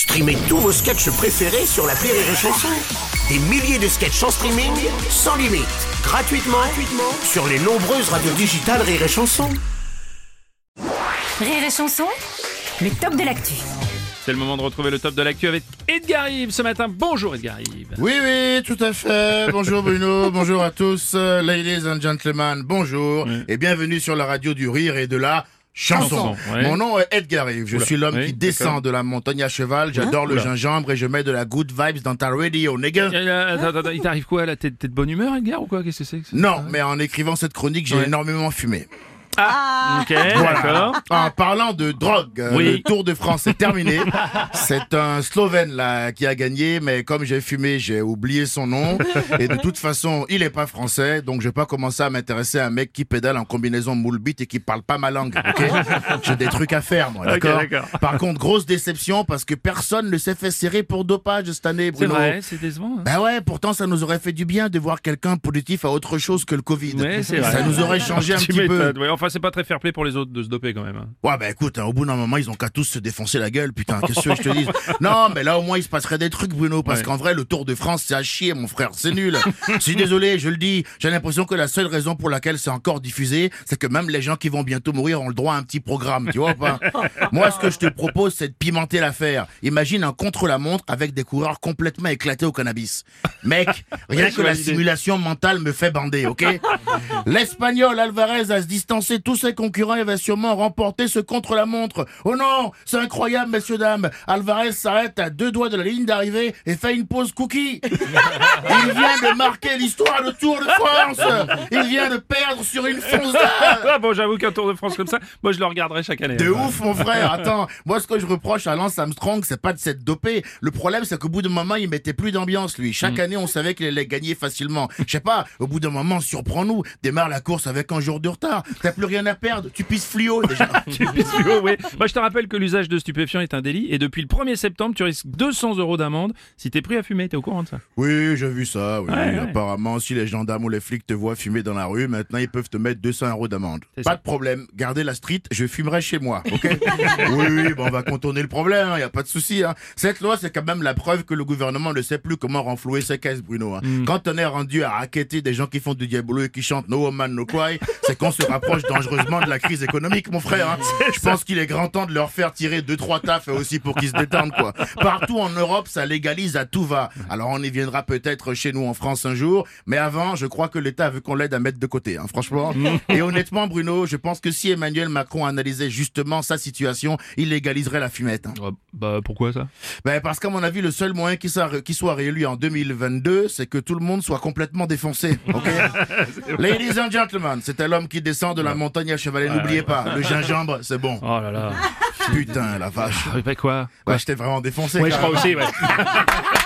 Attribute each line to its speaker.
Speaker 1: Streamez tous vos sketchs préférés sur la Rire et Chanson. Des milliers de sketchs en streaming, sans limite, gratuitement, gratuitement sur les nombreuses radios digitales Rire et Chanson.
Speaker 2: Rire et chanson, le top de l'actu.
Speaker 3: C'est le moment de retrouver le top de l'actu avec Edgar Yves ce matin. Bonjour Edgar Yves.
Speaker 4: Oui, oui, tout à fait. Bonjour Bruno, bonjour à tous, euh, ladies and gentlemen, bonjour, et bienvenue sur la radio du rire et de la chanson.
Speaker 3: Ouais.
Speaker 4: Mon nom est Edgar Yves, je
Speaker 3: Oula,
Speaker 4: suis l'homme
Speaker 3: oui,
Speaker 4: qui descend de la montagne à cheval, j'adore le
Speaker 3: Oula.
Speaker 4: gingembre et je mets de la good vibes dans ta radio, nigga.
Speaker 3: Euh, attends, attends, il t'arrive quoi là? T'es de bonne humeur Edgar ou quoi? Qu'est-ce que c'est
Speaker 4: Non, mais en écrivant cette chronique, j'ai
Speaker 3: Ouais.
Speaker 4: énormément fumé.
Speaker 3: Ah, ok,
Speaker 4: Voilà.
Speaker 3: d'accord.
Speaker 4: En parlant de drogue, euh,
Speaker 3: Oui.
Speaker 4: le Tour de France est terminé. C'est un Slovène là qui a gagné, mais comme j'ai fumé, j'ai oublié son nom. Et de toute façon, il est pas français, donc je vais pas commencer à m'intéresser à un mec qui pédale en combinaison moule bite et qui parle pas ma langue. ok? J'ai des trucs à faire, moi,
Speaker 3: Ok,
Speaker 4: d'accord?
Speaker 3: d'accord.
Speaker 4: Par contre, grosse déception parce que personne ne s'est fait serrer pour dopage cette année,
Speaker 3: C'est
Speaker 4: Bruno.
Speaker 3: vrai, c'est décevant. hein.
Speaker 4: Ben ouais, pourtant ça nous aurait fait du bien de voir quelqu'un positif à autre chose que le Covid.
Speaker 3: Ouais, c'est vrai.
Speaker 4: ça nous aurait changé un
Speaker 3: Tu
Speaker 4: petit peu.
Speaker 3: m'étonnes, ouais, enfin, c'est pas très fair play pour les autres de se doper quand même. hein.
Speaker 4: Ouais, bah écoute, hein, au bout d'un moment, ils ont qu'à tous se défoncer la gueule, putain, qu'est-ce que je te dis Non, mais là, au moins, il se passerait des trucs, Bruno, parce
Speaker 3: Ouais.
Speaker 4: qu'en vrai, le Tour de France, c'est à chier, mon frère, c'est nul. Je suis désolé, je le dis, j'ai l'impression que la seule raison pour laquelle c'est encore diffusé, c'est que même les gens qui vont bientôt mourir ont le droit à un petit programme, tu vois ou pas? Moi, ce que je te propose, c'est de pimenter l'affaire. Imagine un contre-la-montre avec des coureurs complètement éclatés au cannabis. Mec, rien que la simulation mentale me fait bander, ok? L'Espagnol Alvarez va se distancer tous ses concurrents et va sûrement remporter ce contre-la-montre. Oh non, c'est incroyable, messieurs, dames. Alvarez s'arrête à deux doigts de la ligne d'arrivée et fait une pause cookie. Il vient de marquer l'histoire du Tour de France. Il vient de perdre sur une fonce
Speaker 3: Ah bon, j'avoue qu'un Tour de France comme ça, moi je le regarderai chaque année.
Speaker 4: de
Speaker 3: hein.
Speaker 4: ouf, mon frère. Attends, moi, ce que je reproche à Lance Armstrong, c'est pas de s'être dopé. Le problème, c'est qu'au bout d'un moment, il mettait plus d'ambiance, lui. Chaque
Speaker 3: Mm.
Speaker 4: année, on savait qu'il allait gagner facilement. Je sais pas, au bout d'un moment, surprends-nous. Démarre la course avec un jour de retard. T'as plus rien à perdre. Tu pisses fluo, déjà.
Speaker 3: Tu pisses haut, oui. Moi, je te rappelle que l'usage de stupéfiants est un délit et depuis le 1er septembre, tu risques 200 euros d'amende si t'es pris à fumer. T'es au courant de ça?
Speaker 4: Oui, j'ai vu ça, oui.
Speaker 3: Ouais, ouais.
Speaker 4: Apparemment, si les gendarmes ou les flics te voient fumer dans la rue, maintenant, ils peuvent te mettre 200 euros d'amende. Pas
Speaker 3: ça.
Speaker 4: de problème. Gardez la street, je fumerai chez moi, ok? oui, on va contourner le problème, il y a pas de souci, hein. Cette loi, c'est quand même la preuve que le gouvernement ne sait plus comment renflouer ses caisses, Bruno, hein.
Speaker 3: Mm.
Speaker 4: Quand on est rendu à raqueter des gens qui font du diabolo et qui chantent No Woman No Cry, c'est qu'on se rapproche dangereusement de la crise économique, mon frère, hein. Je pense qu'il est grand temps de leur faire tirer deux, trois tafs aussi pour qu'ils se détendent, quoi. Partout en Europe, ça légalise à tout va. Alors on y viendra peut-être chez nous en France un jour, mais avant, je crois que l'État veut qu'on l'aide à mettre de côté, hein, franchement. Et honnêtement, Bruno, je pense que si Emmanuel Macron analysait justement sa situation, il légaliserait la fumette. hein.
Speaker 3: Ah, Bah pourquoi ça?
Speaker 4: Ben, parce qu'à mon avis, le seul moyen qu'il soit, qu'il soit réélu en 2022, c'est que tout le monde soit complètement défoncé. Ladies and gentlemen, c'était l'homme qui descend de la montagne à chevalet. N'oubliez pas, le gingembre, c'est bon.
Speaker 3: Oh là là.
Speaker 4: Putain, la vache.
Speaker 3: Ah, quoi
Speaker 4: Ouais, je t'ai vraiment défoncé.
Speaker 3: Ouais, je crois aussi, ouais.